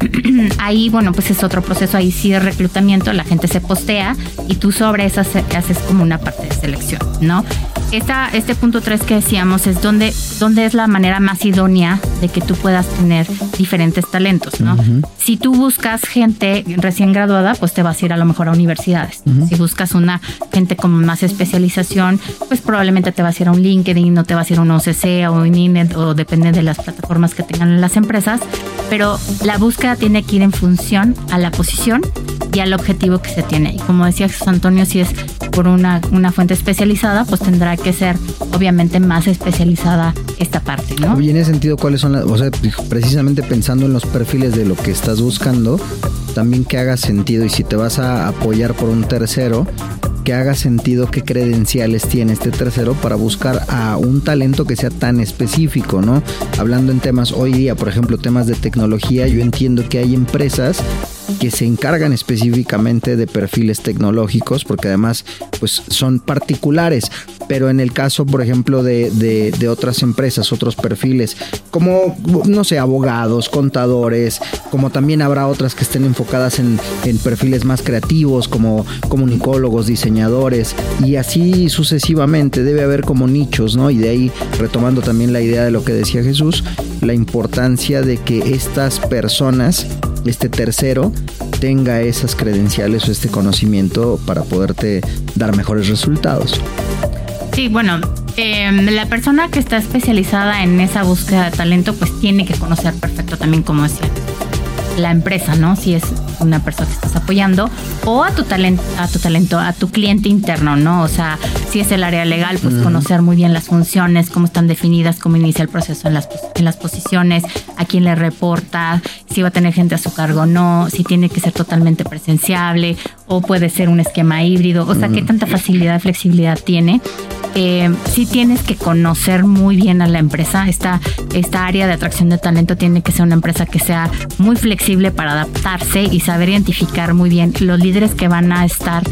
[CLEARS THROAT] Ahí, bueno, pues es otro proceso, ahí sí de reclutamiento, la gente se postea y tú sobre eso haces como una parte de selección, ¿no? Esta, este punto 3 que decíamos es donde, donde es la manera más idónea de que tú puedas tener diferentes talentos, ¿no? Si tú buscas gente recién graduada, pues te vas a ir a lo mejor a universidades. Si buscas una gente con más especialización, pues probablemente te vas a ir a un LinkedIn, no te vas a ir a un OCC o un INET o depende de las plataformas que tengan las empresas, pero la búsqueda tiene que ir en función a la posición y al objetivo que se tiene. Y como decía Jesús Antonio, si es por una, una fuente especializada, pues tendrá que ser obviamente más especializada esta parte, ¿no? Y en ese sentido, ¿cuáles son precisamente pensando en los perfiles de lo que estás buscando, también que haga sentido y si te vas a apoyar por un tercero, que haga sentido qué credenciales tiene este tercero para buscar a un talento que sea tan específico, ¿no? Hablando en temas hoy día, por ejemplo, temas de tecnología, yo entiendo que hay empresas que se encargan específicamente de perfiles tecnológicos, porque además pues son particulares, pero en el caso, por ejemplo, de, de, otras empresas, otros perfiles, como, no sé, abogados, contadores, como también habrá otras que estén enfocadas en, en perfiles más creativos, como comunicólogos, diseñadores, y así sucesivamente, debe haber como nichos, ¿no? Y de ahí, retomando también la idea de lo que decía Jesús, la importancia de que estas personas este tercero tenga esas credenciales o este conocimiento para poderte dar mejores resultados. Sí, bueno, eh, la persona que está especializada en esa búsqueda de talento, pues tiene que conocer perfecto también, como decía, la empresa, ¿no? Si es una persona que estás apoyando o a tu talento, a tu talento, a tu cliente interno, ¿no? O sea, si es el área legal, pues uh -huh. conocer muy bien las funciones, cómo están definidas, cómo inicia el proceso en las, en las posiciones, a quién le reporta, si va a tener gente a su cargo o no, si tiene que ser totalmente presenciable o puede ser un esquema híbrido, o sea, uh -huh. qué tanta facilidad, flexibilidad tiene. Eh, sí tienes que conocer muy bien a la empresa. Esta, esta área de atracción de talento tiene que ser una empresa que sea muy flexible para adaptarse y saber identificar muy bien los líderes que van a estar,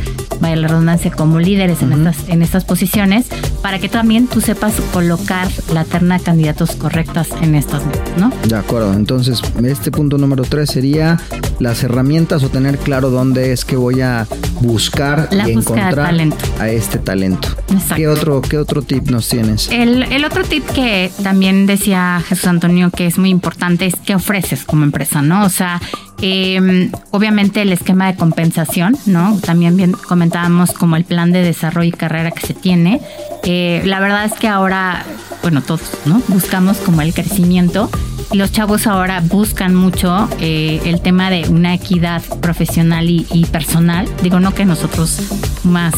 vaya la redundancia, como líderes uh -huh. en, estas, en estas posiciones, para que también tú sepas colocar la terna de candidatos correctas en estas, ¿no? De acuerdo. Entonces, este punto número tres sería las herramientas o tener claro dónde es que voy a buscar la y encontrar a este talento. Exacto. ¿Qué otro, ¿Qué otro tip nos tienes? El, el, otro tip que también decía Jesús Antonio que es muy importante es qué ofreces como empresa, ¿no? O sea, eh, obviamente el esquema de compensación, ¿no? También bien comentábamos como el plan de desarrollo y carrera que se tiene. Eh, la verdad es que ahora, bueno, todos, ¿no? Buscamos como el crecimiento los chavos ahora buscan mucho eh, el tema de una equidad profesional y, personal. Digo, no que nosotros más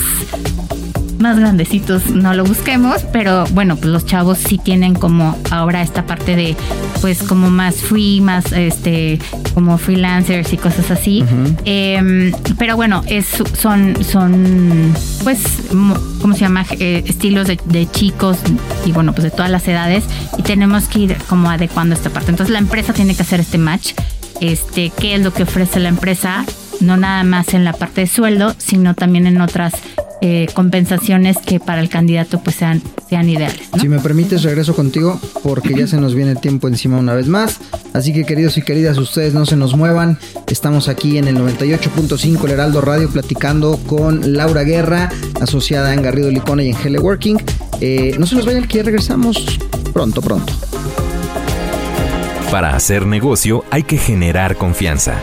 más grandecitos no lo busquemos, pero bueno, pues los chavos sí tienen como ahora esta parte de pues como más free, más este como freelancers y cosas así. Uh -huh. eh, pero bueno, es, son, son pues, ¿cómo se llama? Eh, estilos de, de, chicos y bueno, pues de todas las edades y tenemos que ir como adecuando esta parte. Entonces la empresa tiene que hacer este match. Este, qué es lo que ofrece la empresa, no nada más en la parte de sueldo, sino también en otras eh, compensaciones que para el candidato pues sean, sean ideales. ¿no? Si me permites, regreso contigo porque ya se nos viene el tiempo encima una vez más. Así que queridos y queridas, ustedes no se nos muevan. Estamos aquí en el 98.5 El Heraldo Radio platicando con Laura Guerra, asociada en Garrido Licona y en Teleworking. Eh, no se nos vayan que ya regresamos pronto, pronto. Para hacer negocio hay que generar confianza.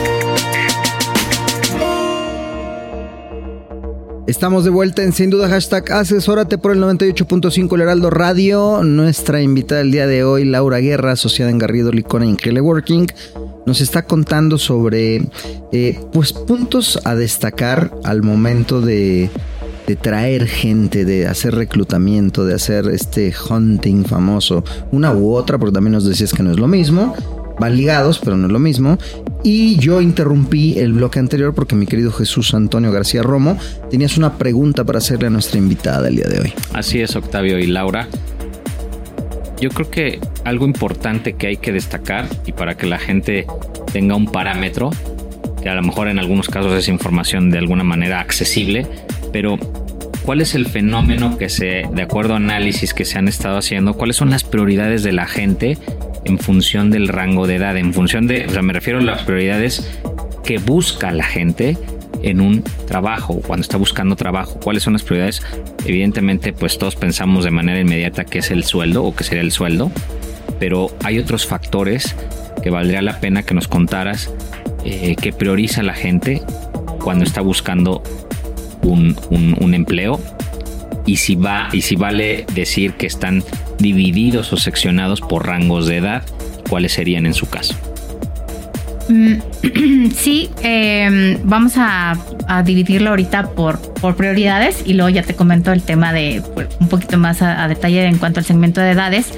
Estamos de vuelta en Sin Duda Hashtag Asesórate por el 98.5 El Heraldo Radio. Nuestra invitada el día de hoy, Laura Guerra, asociada en Garrido Licona en Teleworking, nos está contando sobre eh, pues puntos a destacar al momento de, de traer gente, de hacer reclutamiento, de hacer este hunting famoso, una u otra, porque también nos decías que no es lo mismo van ligados, pero no es lo mismo. Y yo interrumpí el bloque anterior porque mi querido Jesús Antonio García Romo tenías una pregunta para hacerle a nuestra invitada el día de hoy. Así es, Octavio y Laura. Yo creo que algo importante que hay que destacar y para que la gente tenga un parámetro, que a lo mejor en algunos casos es información de alguna manera accesible, pero ¿cuál es el fenómeno que se, de acuerdo a análisis que se han estado haciendo, cuáles son las prioridades de la gente en función del rango de edad, en función de, o sea, me refiero a las prioridades que busca la gente en un trabajo, cuando está buscando trabajo, cuáles son las prioridades. Evidentemente, pues todos pensamos de manera inmediata que es el sueldo o que sería el sueldo, pero hay otros factores que valdría la pena que nos contaras eh, que prioriza la gente cuando está buscando un, un empleo y si va y si vale decir que están divididos o seccionados por rangos de edad, cuáles serían en su caso. Mm, [CLEARS THROAT] sí, em, vamos a, dividirlo ahorita por, por prioridades y luego ya te comento el tema de pues, un poquito más a, detalle en cuanto al segmento de edades.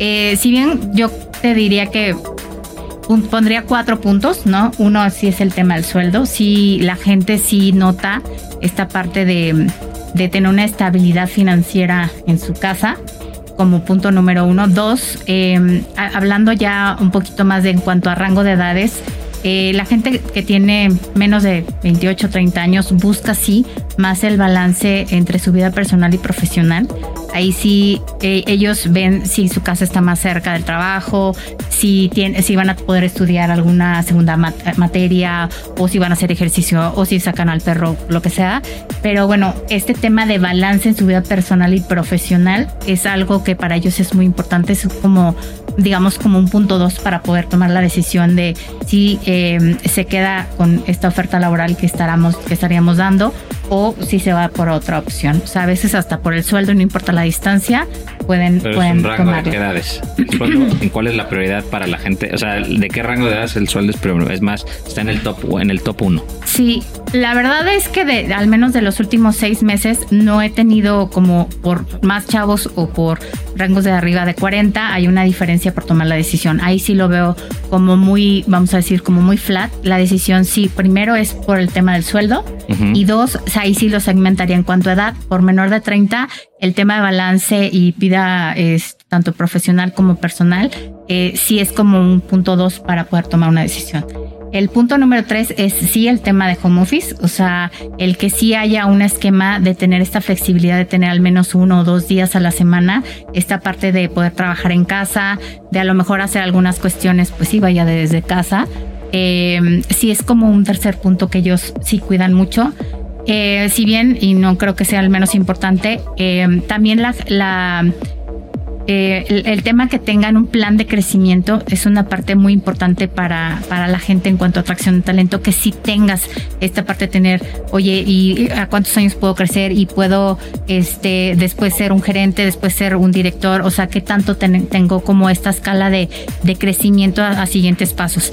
Eh, si bien yo te diría que pondría cuatro puntos, ¿no? Uno sí es el tema del sueldo, si la gente sí nota esta parte de, de tener una estabilidad financiera en su casa como punto número uno. Dos, em, hablando ya un poquito más de en cuanto a rango de edades, eh, la gente que tiene menos de 28, 30 años busca sí más el balance entre su vida personal y profesional. Ahí sí eh, ellos ven si su casa está más cerca del trabajo, si, tiene, si van a poder estudiar alguna segunda materia o si van a hacer ejercicio o si sacan al perro, lo que sea. Pero bueno, este tema de balance en su vida personal y profesional es algo que para ellos es muy importante. Es como, digamos, como un punto dos para poder tomar la decisión de si eh, se queda con esta oferta laboral que, estaremos, que estaríamos dando o si se va por otra opción. O sea, a veces hasta por el sueldo, no importa la distancia, pueden, Pero pueden es un rango de edades. [CLEARS THROAT] ¿En cuál es la prioridad para la gente? O sea, ¿de qué rango de edades el sueldo es prioridad? Es más, está en el top en el top 1. Sí, la verdad es que de, al menos de los últimos seis meses no he tenido como por más chavos o por rangos de arriba de 40 hay una diferencia por tomar la decisión. Ahí sí lo veo como muy, vamos a decir, como muy flat. La decisión sí, primero es por el tema del sueldo y dos, ahí sí lo segmentaría en cuanto a edad. Por menor de 30, el tema de balance y vida es tanto profesional como personal, eh, sí es como un punto dos para poder tomar una decisión. El punto número tres es sí el tema de home office, o sea, el que sí haya un esquema de tener esta flexibilidad de tener al menos uno o dos días a la semana, esta parte de poder trabajar en casa, de a lo mejor hacer algunas cuestiones, pues sí, vaya desde casa. Eh, sí es como un tercer punto que ellos sí cuidan mucho. Eh, si bien, y no creo que sea el menos importante, eh, también la, eh, el, tema que tengan un plan de crecimiento es una parte muy importante para, para la gente en cuanto a atracción de talento, que si tengas esta parte de tener, oye, ¿y a cuántos años puedo crecer? Y puedo este, después ser un gerente, después ser un director, o sea, ¿qué tanto tengo como esta escala de, de crecimiento a siguientes pasos?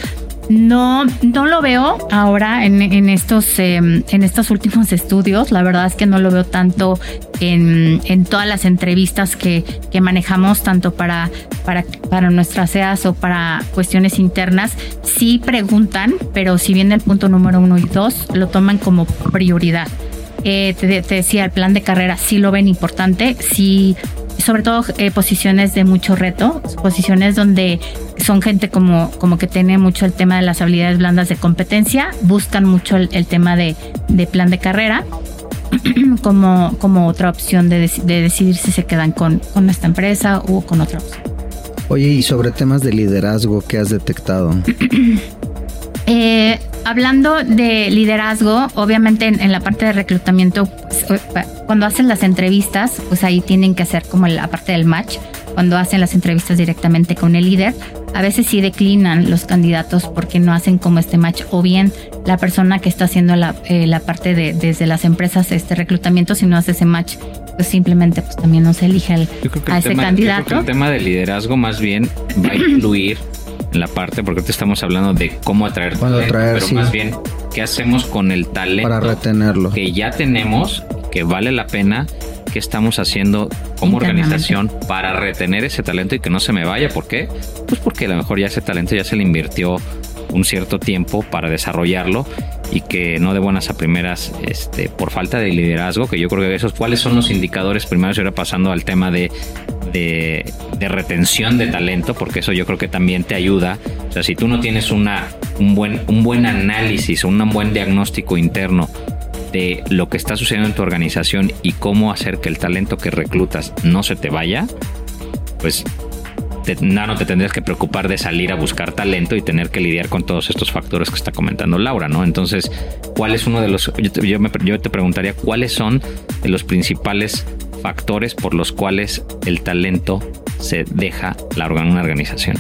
No, no lo veo ahora en, en estos, em, en estos últimos estudios. La verdad es que no lo veo tanto en, en todas las entrevistas que, que manejamos, tanto para, para, para nuestras EAS o para cuestiones internas. Sí preguntan, pero si bien el punto número uno y dos lo toman como prioridad. Eh, te, te, decía, el plan de carrera sí lo ven importante, sí sobre todo eh, posiciones de mucho reto, posiciones donde son gente como, como que tiene mucho el tema de las habilidades blandas de competencia, buscan mucho el, tema de, plan de carrera [CLEARS THROAT] como, como otra opción de, decidir si se quedan con, con esta empresa o con otra opción. Oye, y sobre temas de liderazgo, ¿qué has detectado? [CLEARS THROAT] eh, hablando de liderazgo, obviamente en, la parte de reclutamiento, pues, cuando hacen las entrevistas, pues ahí tienen que hacer como la parte del match. Cuando hacen las entrevistas directamente con el líder, a veces sí declinan los candidatos porque no hacen como este match o bien la persona que está haciendo la, eh, la parte de desde las empresas este reclutamiento si no hace ese match pues simplemente pues también no se elige que a el ese tema, yo candidato. creo que el tema del liderazgo más bien va a influir en la parte, porque ahorita estamos hablando de cómo atraer, talento, atraer, pero sí. más bien qué hacemos con el talento Para retenerlo. que ya tenemos, que vale la pena, que estamos haciendo como organización para retener ese talento y que no se me vaya. ¿Por qué? Pues porque a lo mejor ya ese talento ya se le invirtió un cierto tiempo para desarrollarlo y que no de buenas a primeras este por falta de liderazgo que yo creo que esos cuáles son los indicadores primero y ahora pasando al tema de, de, retención de talento porque eso yo creo que también te ayuda o sea si tú no tienes una un buen un buen análisis un buen diagnóstico interno de lo que está sucediendo en tu organización y cómo hacer que el talento que reclutas no se te vaya pues te, no, te tendrías que preocupar de salir a buscar talento y tener que lidiar con todos estos factores que está comentando Laura, ¿no? Entonces, ¿cuál es uno de los... Yo te, me- yo te preguntaría, ¿cuáles son los principales factores por los cuales el talento se deja la, organ- una organización?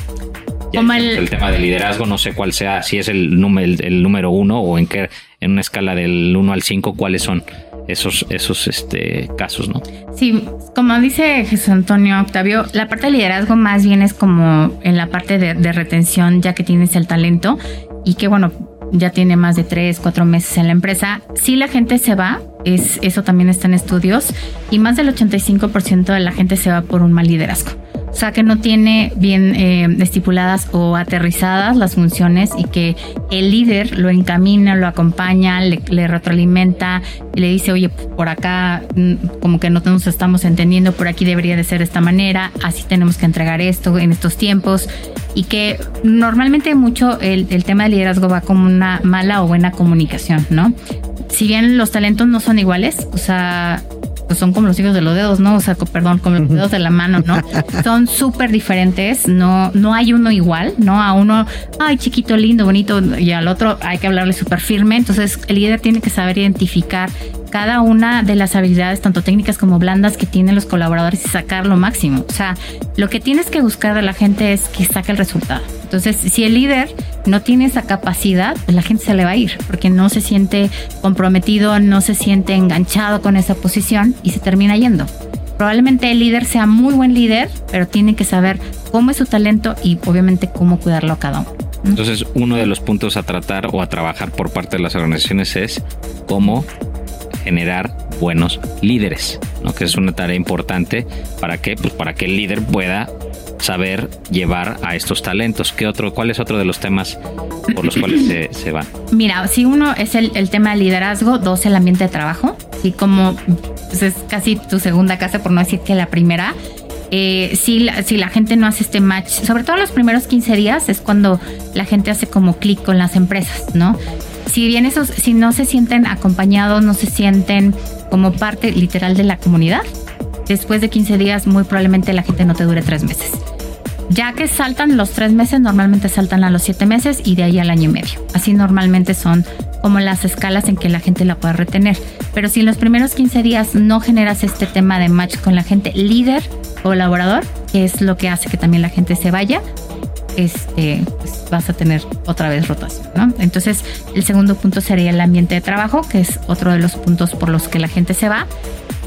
Como el- el tema de liderazgo, no sé cuál sea, si es el, número el, el número uno o en qué, en una escala del 1 al 5, cuáles son esos, esos este, casos, ¿no? Sí, como dice Jesús Antonio Octavio, la parte de liderazgo más bien es como en la parte de, de retención, ya que tienes el talento y que bueno, ya tiene más de tres, cuatro meses en la empresa. Si la gente se va, es, eso también está en estudios, y más del 85% de la gente se va por un mal liderazgo. O sea, que no tiene bien eh, estipuladas o aterrizadas las funciones y que el líder lo encamina, lo acompaña, le, retroalimenta y le dice, oye, por acá mm, como que no nos estamos entendiendo, por aquí debería de ser de esta manera, así tenemos que entregar esto en estos tiempos y que normalmente mucho el, el tema de liderazgo va como una mala o buena comunicación, ¿no? Si bien los talentos no son iguales, o sea, pues son como los hijos de los dedos, ¿no? O sea, perdón, como los dedos de la mano, ¿no? [LAUGHS] Son súper diferentes, no, no hay uno igual, ¿no? A uno, ay, chiquito, lindo, bonito, y al otro hay que hablarle súper firme. Entonces, el líder tiene que saber identificar cada una de las habilidades, tanto técnicas como blandas, que tienen los colaboradores y sacar lo máximo. O sea, lo que tienes que buscar de la gente es que saque el resultado. Entonces, si el líder no tiene esa capacidad, pues la gente se le va a ir porque no se siente comprometido, no se siente enganchado con esa posición y se termina yendo. Probablemente el líder sea muy buen líder, pero tiene que saber cómo es su talento y obviamente cómo cuidarlo a cada uno. Entonces, uno de los puntos a tratar o a trabajar por parte de las organizaciones es cómo generar buenos líderes, ¿no? que es una tarea importante para que, pues para que el líder pueda saber llevar a estos talentos. ¿Qué otro, ¿Cuál es otro de los temas por los cuales se, [CLEARS THROAT] se van? Mira, si uno es el, el tema de liderazgo, dos el ambiente de trabajo, así como pues, es casi tu segunda casa, por no decir que la primera. Eh, si, la, si la gente no hace este match, sobre todo los primeros 15 días, es cuando la gente hace como clic con las empresas, ¿no? Si bien esos, si no se sienten acompañados, no se sienten como parte literal de la comunidad, después de 15 días muy probablemente la gente no te dure tres meses. Ya que saltan los tres meses, normalmente saltan a los siete meses y de ahí al año y medio. Así normalmente son como las escalas en que la gente la puede retener. Pero si en los primeros 15 días no generas este tema de match con la gente líder, colaborador, que es lo que hace que también la gente se vaya, este, pues vas a tener otra vez rotación. Entonces, el segundo punto sería el ambiente de trabajo, que es otro de los puntos por los que la gente se va.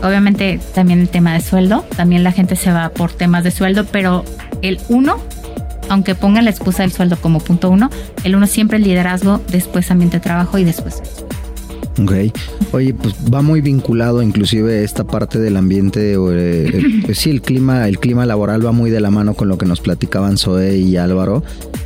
Obviamente también el tema de sueldo, también la gente se va por temas de sueldo, pero el uno, aunque pongan la excusa del sueldo como punto uno, el uno siempre es liderazgo, después ambiente de trabajo y después Ok. Oye, pues va muy vinculado inclusive esta parte del ambiente, o, eh, [LAUGHS] pues sí, el clima, el clima laboral va muy de la mano con lo que nos platicaban Zoe y Álvaro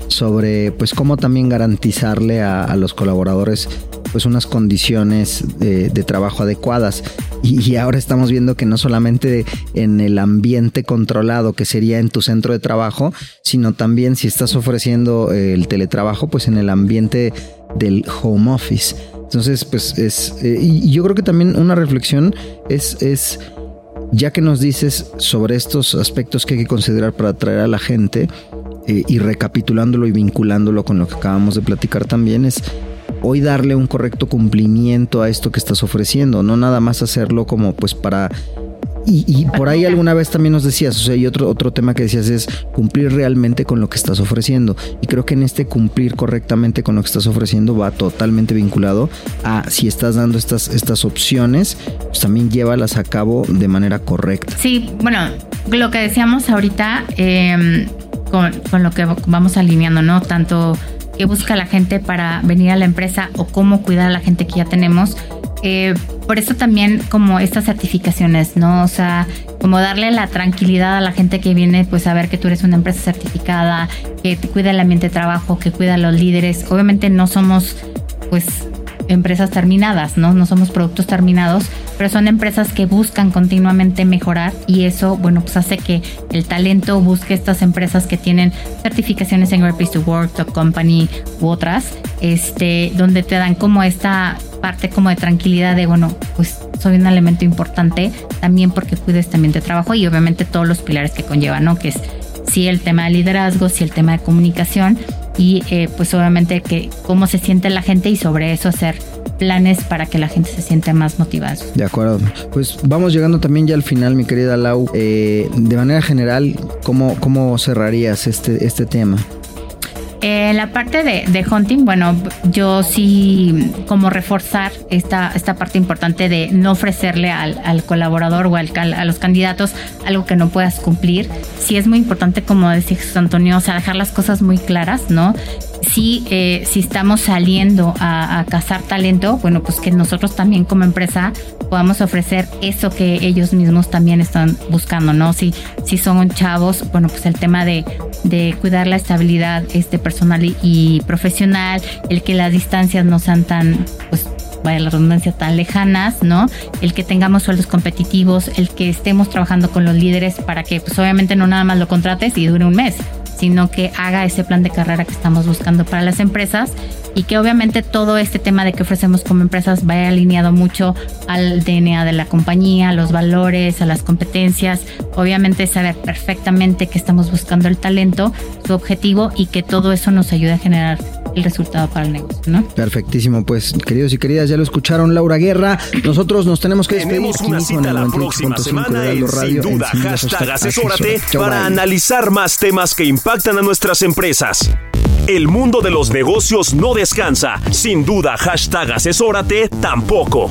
sobre pues cómo también garantizarle a, a los colaboradores pues unas condiciones de, de trabajo adecuadas. Y, y ahora estamos viendo que no solamente en el ambiente controlado, que sería en tu centro de trabajo, sino también si estás ofreciendo el teletrabajo, pues en el ambiente del home office. Entonces, pues es. eh, y yo creo que también una reflexión es, es. Ya que nos dices sobre estos aspectos que hay que considerar para atraer a la gente, eh, y recapitulándolo y vinculándolo con lo que acabamos de platicar también, es hoy darle un correcto cumplimiento a esto que estás ofreciendo, no nada más hacerlo como pues para Y, y por ahí alguna vez también nos decías, o sea, y otro, otro tema que decías es cumplir realmente con lo que estás ofreciendo. Y creo que en este cumplir correctamente con lo que estás ofreciendo va totalmente vinculado a si estás dando estas, estas opciones, pues también llévalas a cabo de manera correcta. Sí, bueno, lo que decíamos ahorita eh, con, con, lo que vamos alineando, ¿no? Tanto qué busca la gente para venir a la empresa o cómo cuidar a la gente que ya tenemos. Eh, por eso también como estas certificaciones, ¿no? O sea, como darle la tranquilidad a la gente que viene, pues saber que tú eres una empresa certificada, que te cuida el ambiente de trabajo, que cuida a los líderes. Obviamente no somos, pues, empresas terminadas, ¿no? No somos productos terminados, pero son empresas que buscan continuamente mejorar y eso, bueno, pues hace que el talento busque estas empresas que tienen certificaciones en Great Place to Work, Top Company u otras, este, donde te dan como esta parte como de tranquilidad de, bueno, pues soy un elemento importante también porque cuides también de trabajo y obviamente todos los pilares que conlleva, ¿no? Que es sí el tema de liderazgo, sí el tema de comunicación y eh, pues obviamente que cómo se siente la gente y sobre eso hacer planes para que la gente se siente más motivada. De acuerdo. Pues vamos llegando también ya al final, mi querida Lau. Eh, de manera general, ¿cómo, cómo cerrarías este, este tema? Eh, la parte de, de, hunting, bueno, yo sí como reforzar esta, esta parte importante de no ofrecerle al, al colaborador o al, a los candidatos algo que no puedas cumplir. Sí es muy importante, como decía Jesús Antonio, o sea, dejar las cosas muy claras, ¿no? Sí, eh, si estamos saliendo a, a cazar talento, bueno, pues que nosotros también como empresa podamos ofrecer eso que ellos mismos también están buscando, ¿no? Si, si son chavos, bueno, pues el tema de, de cuidar la estabilidad este, personal y, y, profesional, el que las distancias no sean tan, pues, vaya la redundancia, tan lejanas, ¿no? El que tengamos sueldos competitivos, el que estemos trabajando con los líderes para que, pues, obviamente no nada más lo contrates y dure un mes, sino que haga ese plan de carrera que estamos buscando para las empresas y que obviamente todo este tema de que ofrecemos como empresas vaya alineado mucho al DNA de la compañía, a los valores, a las competencias, obviamente saber perfectamente que estamos buscando el talento, su objetivo y que todo eso nos ayude a generar el resultado para el negocio, ¿no? Perfectísimo, pues queridos y queridas, ya lo escucharon Laura Guerra, nosotros nos tenemos que despedir. Tenemos una cita la próxima semana en Sin Duda, en hashtag asesórate para analizar más temas que impactan a nuestras empresas. El mundo de los negocios no descansa. Sin duda, hashtag asesórate tampoco.